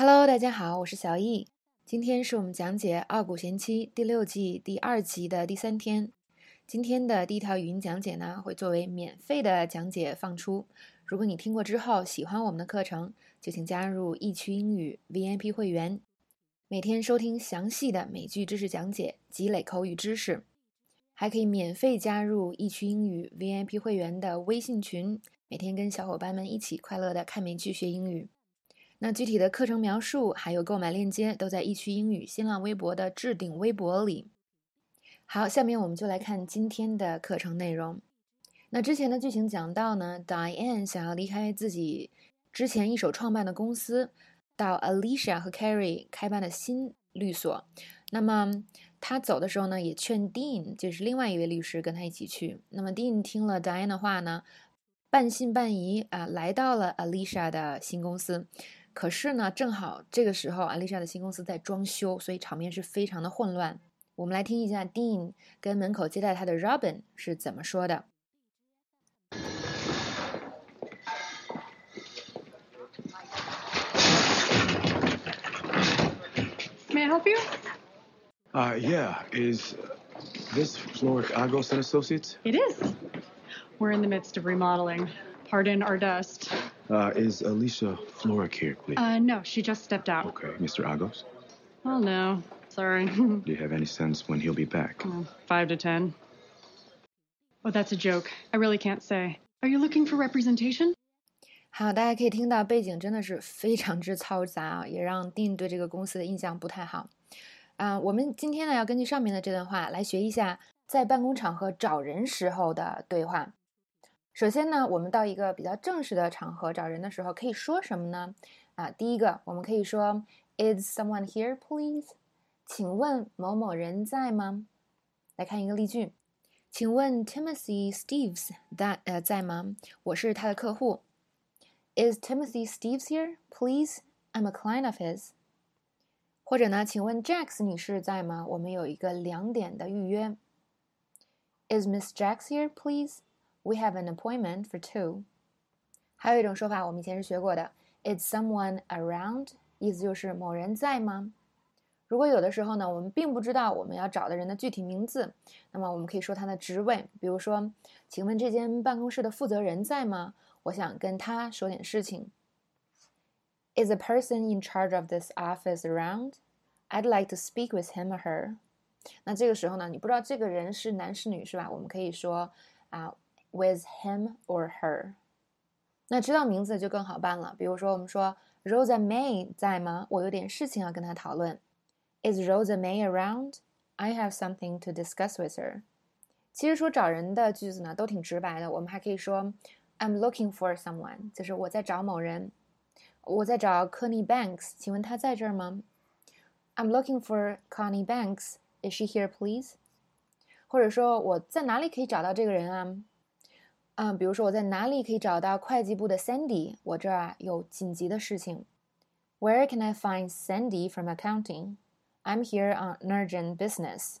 Hello，大家好，我是小易。今天是我们讲解《傲骨贤妻》第六季第二集的第三天。今天的第一条语音讲解呢，会作为免费的讲解放出。如果你听过之后喜欢我们的课程，就请加入易趣英语 VIP 会员，每天收听详细的美剧知识讲解，积累口语知识。还可以免费加入易趣英语 VIP 会员的微信群，每天跟小伙伴们一起快乐的看美剧学英语。那具体的课程描述还有购买链接都在易趣英语新浪微博的置顶微博里。好，下面我们就来看今天的课程内容。那之前的剧情讲到呢，Diane 想要离开自己之前一手创办的公司，到 Alicia 和 Carrie 开办的新律所。那么他走的时候呢，也劝 Dean，就是另外一位律师跟他一起去。那么 Dean 听了 Diane 的话呢，半信半疑啊，来到了 Alicia 的新公司。可是呢，正好这个时候，阿丽莎的新公司在装修，所以场面是非常的混乱。我们来听一下 Dean 跟门口接待他的 Robin 是怎么说的。May I help you? Uh, yeah. Is this Floric Agos and Associates? It is. We're in the midst of remodeling. Pardon our dust. Uh, is Alicia Floric here, please? Uh, no, she just stepped out. Okay, Mr. Agos. Oh, no. Sorry. Do you have any sense when he'll be back? Oh, Five to ten. Oh, that's a joke. I really can't say. Are you looking for representation? 好，大家可以听到背景真的是非常之嘈杂啊，也让 Dean 对这个公司的印象不太好。啊、我们今天呢要根据上面的这段话来学一下在办公场合找人时候的对话。首先呢，我们到一个比较正式的场合找人的时候，可以说什么呢？啊，第一个我们可以说 Is someone here, please？请问某某人在吗？来看一个例句，请问 Timothy Steves 在呃在吗？我是他的客户。Is Timothy Steves here, please? I'm a client of his. 或者呢，请问 Jacks 女士在吗？我们有一个两点的预约。Is Miss Jacks here, please? We have an appointment for two. 还有一种说法，我们以前是学过的，Is someone around？意思就是某人在吗？如果有的时候呢，我们并不知道我们要找的人的具体名字，那么我们可以说他的职位，比如说，请问这间办公室的负责人在吗？我想跟他说点事情。Is the person in charge of this office around? I'd like to speak with him or her. 那这个时候呢，你不知道这个人是男是女是吧？我们可以说啊、with him or her。那知道名字就更好办了。比如说，我们说 Rosa May 在吗？我有点事情要跟她讨论。Is Rosa May around? I have something to discuss with her. 其实说找人的句子呢，都挺直白的。我们还可以说 I'm looking for someone，就是我在找某人。我在找 Connie Banks，请问她在这儿吗？I'm looking for Connie Banks. Is she here, please? 或者说我在哪里可以找到这个人啊？ 嗯，比如说我在哪里可以找到会计部的 Sandy？我这儿啊有紧急的事情。Where can I find Sandy from accounting? I'm here on an urgent business.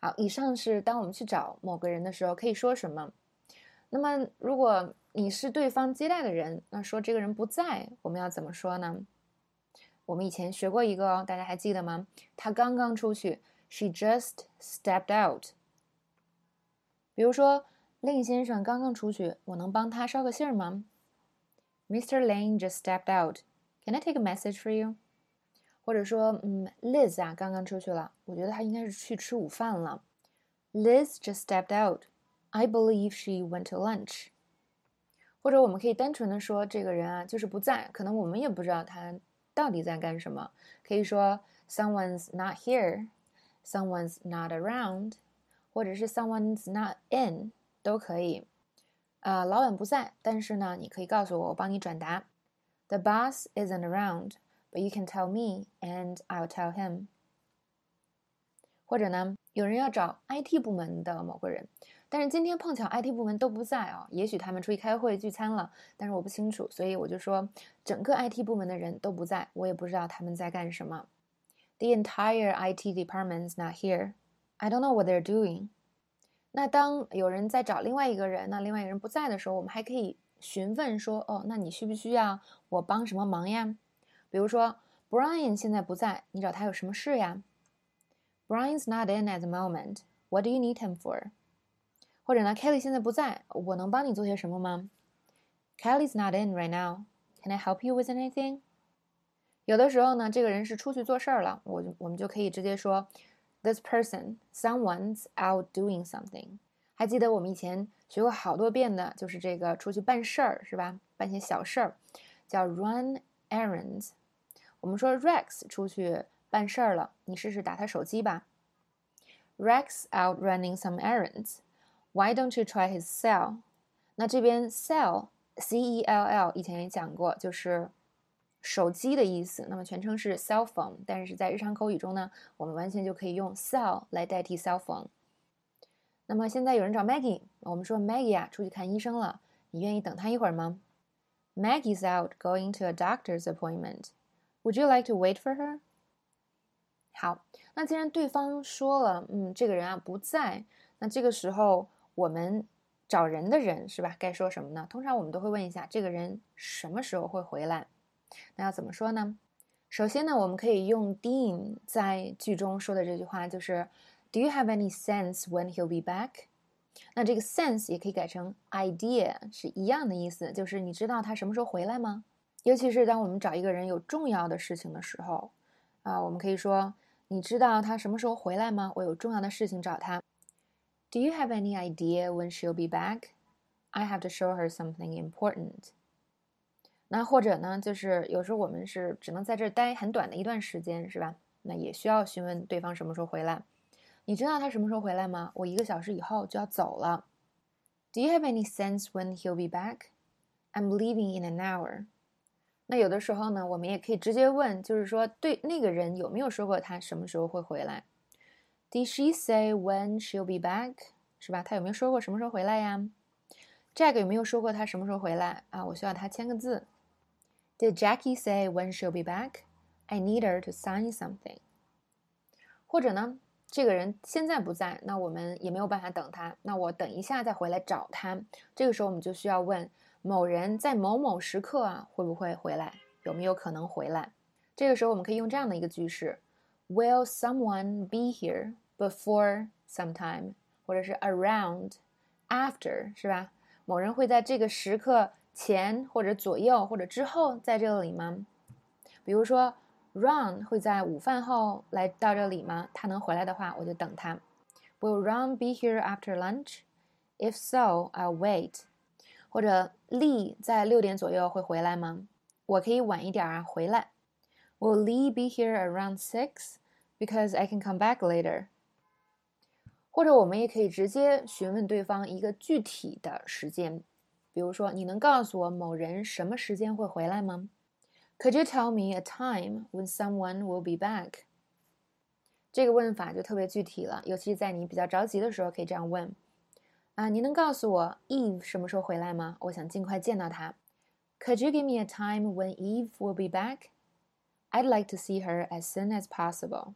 好，以上是当我们去找某个人的时候可以说什么。那么，如果你是对方接待的人，那说这个人不在，我们要怎么说呢？我们以前学过一个哦，大家还记得吗？他刚刚出去，She just stepped out。比如说，令先生刚刚出去，我能帮他捎个信儿吗？Mr. Lane just stepped out. Can I take a message for you? 或者说，嗯，Liz 啊，刚刚出去了，我觉得她应该是去吃午饭了。Liz just stepped out. I believe she went to lunch. 或者我们可以单纯的说，这个人啊就是不在，可能我们也不知道他到底在干什么。可以说 Someone's not here, someone's not around, 或者是 someone's not in 都可以。呃，老板不在，但是呢，你可以告诉我，我帮你转达。The boss isn't around, but you can tell me, and I'll tell him. 或者呢，有人要找 IT 部门的某个人，但是今天碰巧 IT 部门都不在哦，也许他们出去开会聚餐了，但是我不清楚，所以我就说整个 IT 部门的人都不在，我也不知道他们在干什么。The entire IT department's not here. I don't know what they're doing. 那当有人在找另外一个人，那另外一个人不在的时候，我们还可以询问说，哦，那你需不需要我帮什么忙呀？比如说，Brian 现在不在，你找他有什么事呀？Brian's not in at the moment. What do you need him for? 或者呢，Kelly 现在不在，我能帮你做些什么吗？Kelly's not in right now. Can I help you with anything? 有的时候呢，这个人是出去做事儿了，我我们就可以直接说，This person, someone's out doing something。还记得我们以前学过好多遍的，就是这个出去办事儿，是吧？办些小事儿，叫 run errands。我们说 Rex 出去办事儿了，你试试打他手机吧。Rex out running some errands. Why don't you try his cell？那这边 cell，c e l l，以前也讲过，就是手机的意思。那么全称是 cell phone，但是在日常口语中呢，我们完全就可以用 cell 来代替 cell phone。那么现在有人找 Maggie，我们说 Maggie 啊，出去看医生了，你愿意等他一会儿吗？Maggie's out going to a doctor's appointment. Would you like to wait for her? 好，那既然对方说了，嗯，这个人啊不在，那这个时候我们找人的人是吧？该说什么呢？通常我们都会问一下，这个人什么时候会回来？那要怎么说呢？首先呢，我们可以用 Dean 在剧中说的这句话，就是。Do you have any sense when he'll be back？那这个 sense 也可以改成 idea，是一样的意思，就是你知道他什么时候回来吗？尤其是当我们找一个人有重要的事情的时候，啊，我们可以说，你知道他什么时候回来吗？我有重要的事情找他。Do you have any idea when she'll be back? I have to show her something important。 那或者呢，就是有时候我们是只能在这待很短的一段时间，是吧？那也需要询问对方什么时候回来。你知道他什么时候回来吗？我一个小时以后就要走了。Do you have any sense when he'll be back? I'm leaving in an hour. 那有的时候呢，我们也可以直接问，就是说对那个人有没有说过他什么时候会回来？Did she say when she'll be back？是吧？他有没有说过什么时候回来呀？Jack 有没有说过他什么时候回来啊？我需要他签个字。Did Jackie say when she'll be back? I need her to sign something. 或者呢？这个人现在不在，那我们也没有办法等他。那我等一下再回来找他。这个时候我们就需要问某人在某某时刻啊会不会回来，有没有可能回来？这个时候我们可以用这样的一个句式：Will someone be here before some time？或者是 around after，是吧？某人会在这个时刻前或者左右或者之后在这里吗？比如说。Ron 会在午饭后来到这里吗？他能回来的话，我就等他。Will Ron be here after lunch? If so, I'll wait. 或者 Lee 在六点左右会回来吗？我可以晚一点啊，回来。Will Lee be here around six? Because I can come back later. 或者我们也可以直接询问对方一个具体的时间，比如说，你能告诉我某人什么时间会回来吗？Could you tell me a time when someone will be back？这个问法就特别具体了，尤其在你比较着急的时候，可以这样问：啊，你能告诉我 Eve 什么时候回来吗？我想尽快见到她。Could you give me a time when Eve will be back? I'd like to see her as soon as possible。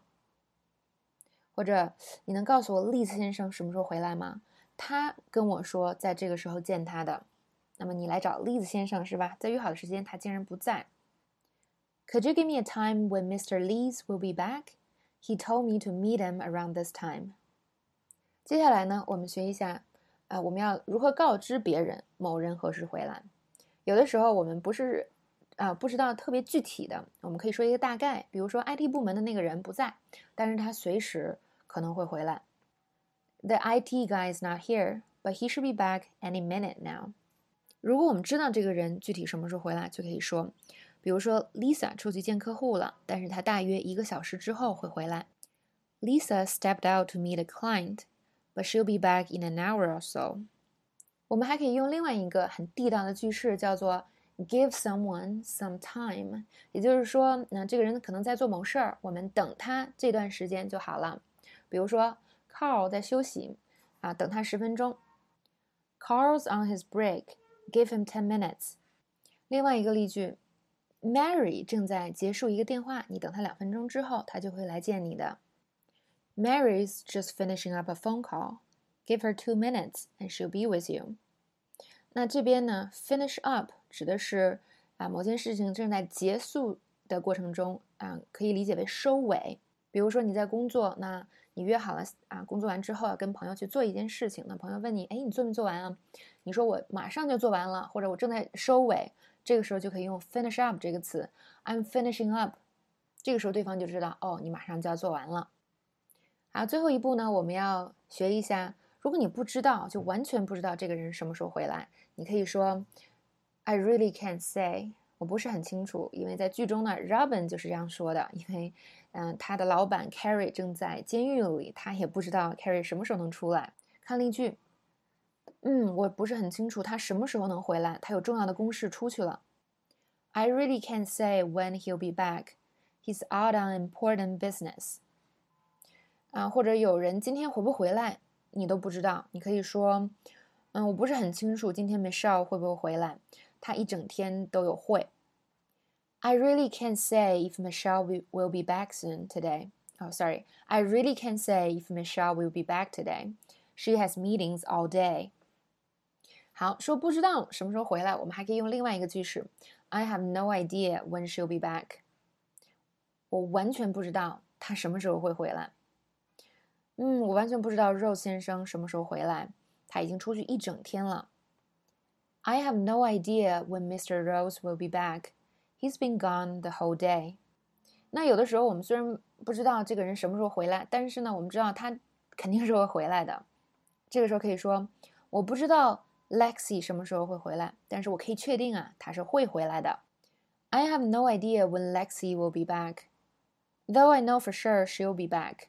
或者，你能告诉我丽兹先生什么时候回来吗？他跟我说在这个时候见他的。那么你来找丽兹先生是吧？在约好的时间，他竟然不在。Could you give me a time when Mr. Lees will be back? He told me to meet him around this time. 接下来呢，我们学一下，啊，我们要如何告知别人某人何时回来？有的时候我们不是，啊，不知道特别具体的，我们可以说一个大概，比如说 IT 部门的那个人不在，但是他随时可能会回来。The IT guy is not here, but he should be back any minute now. 如果我们知道这个人具体什么时候回来，就可以说。比如说，Lisa 出去见客户了，但是她大约一个小时之后会回来。Lisa stepped out to meet a client, but she'll be back in an hour or so. 我们还可以用另外一个很地道的句式，叫做 give someone some time。也就是说，那这个人可能在做某事儿，我们等他这段时间就好了。比如说，Carl 在休息，啊，等他十分钟。Carl's on his break. Give him ten minutes. 另外一个例句。Mary 正在结束一个电话，你等她两分钟之后，她就会来见你的。Mary's just finishing up a phone call. Give her two minutes and she'll be with you. 那这边呢，finish up 指的是啊某件事情正在结束的过程中啊，可以理解为收尾。比如说你在工作，那你约好了啊，工作完之后要跟朋友去做一件事情。那朋友问你，哎，你做没做完啊？你说我马上就做完了，或者我正在收尾。这个时候就可以用 finish up 这个词，I'm finishing up。这个时候对方就知道，哦，你马上就要做完了。好，最后一步呢，我们要学一下。如果你不知道，就完全不知道这个人什么时候回来，你可以说，I really can't say。我不是很清楚，因为在剧中呢，Robin 就是这样说的。因为，嗯，他的老板 Carrie 正在监狱里，他也不知道 Carrie 什么时候能出来。看例句，嗯，我不是很清楚他什么时候能回来，他有重要的公事出去了。I really can't say when he'll be back. He's out on important business. 啊，或者有人今天回不回来，你都不知道，你可以说，嗯，我不是很清楚今天 Michelle 会不会回来。他一整天都有会。I really can't say if Michelle will be back soon today. Oh, sorry. I really can't say if Michelle will be back today. She has meetings all day. 好，说不知道什么时候回来，我们还可以用另外一个句式：I have no idea when she'll be back。我完全不知道她什么时候会回来。嗯，我完全不知道 Rose 先生什么时候回来，他已经出去一整天了。I have no idea when Mr. Rose will be back. He's been gone the whole day. 那有的时候我们虽然不知道这个人什么时候回来，但是呢，我们知道他肯定是会回来的。这个时候可以说，我不知道 Lexi 什么时候会回来，但是我可以确定啊，他是会回来的。I have no idea when Lexi will be back, though I know for sure she'll be back.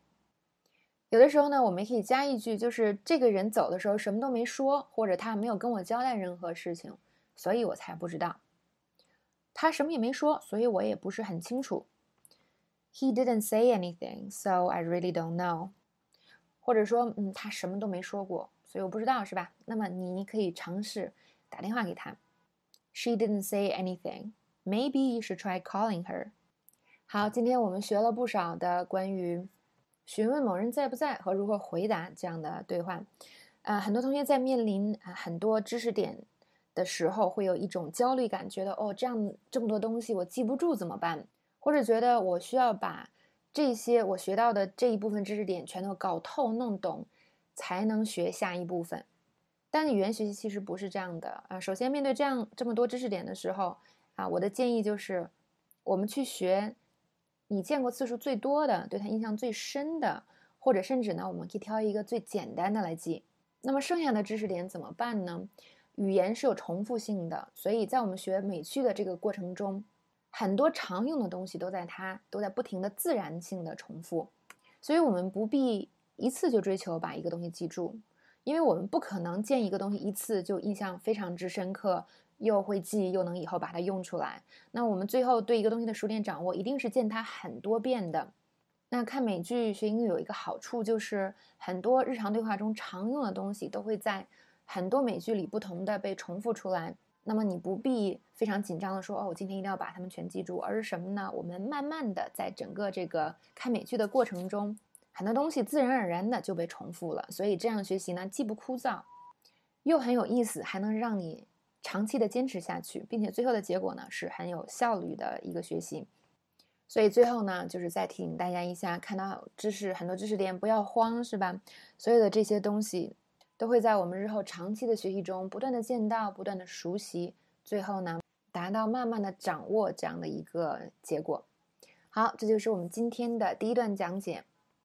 有的时候呢，我们可以加一句，就是这个人走的时候什么都没说，或者他没有跟我交代任何事情，所以我才不知道。他什么也没说，所以我也不是很清楚。He didn't say anything, so I really don't know。或者说，嗯，他什么都没说过，所以我不知道，是吧？那么你可以尝试打电话给他。She didn't say anything. Maybe you should try calling her。好，今天我们学了不少的关于。询问某人在不在和如何回答这样的对话，啊，很多同学在面临很多知识点的时候，会有一种焦虑感，觉得哦，这样这么多东西我记不住怎么办？或者觉得我需要把这些我学到的这一部分知识点全都搞透弄懂，才能学下一部分。但语言学习其实不是这样的啊。首先，面对这样这么多知识点的时候，啊，我的建议就是，我们去学。你见过次数最多的，对他印象最深的，或者甚至呢，我们可以挑一个最简单的来记。那么剩下的知识点怎么办呢？语言是有重复性的，所以在我们学美剧的这个过程中，很多常用的东西都在它都在不停的自然性的重复，所以我们不必一次就追求把一个东西记住，因为我们不可能见一个东西一次就印象非常之深刻。又会记，又能以后把它用出来。那我们最后对一个东西的熟练掌握，一定是见它很多遍的。那看美剧学英语有一个好处，就是很多日常对话中常用的东西都会在很多美剧里不同的被重复出来。那么你不必非常紧张的说：“哦，我今天一定要把它们全记住。”而是什么呢？我们慢慢的在整个这个看美剧的过程中，很多东西自然而然的就被重复了。所以这样学习呢，既不枯燥，又很有意思，还能让你。长期的坚持下去，并且最后的结果呢是很有效率的一个学习。所以最后呢，就是再提醒大家一下，看到知识很多知识点不要慌，是吧？所有的这些东西都会在我们日后长期的学习中不断的见到，不断的熟悉，最后呢达到慢慢的掌握这样的一个结果。好，这就是我们今天的第一段讲解。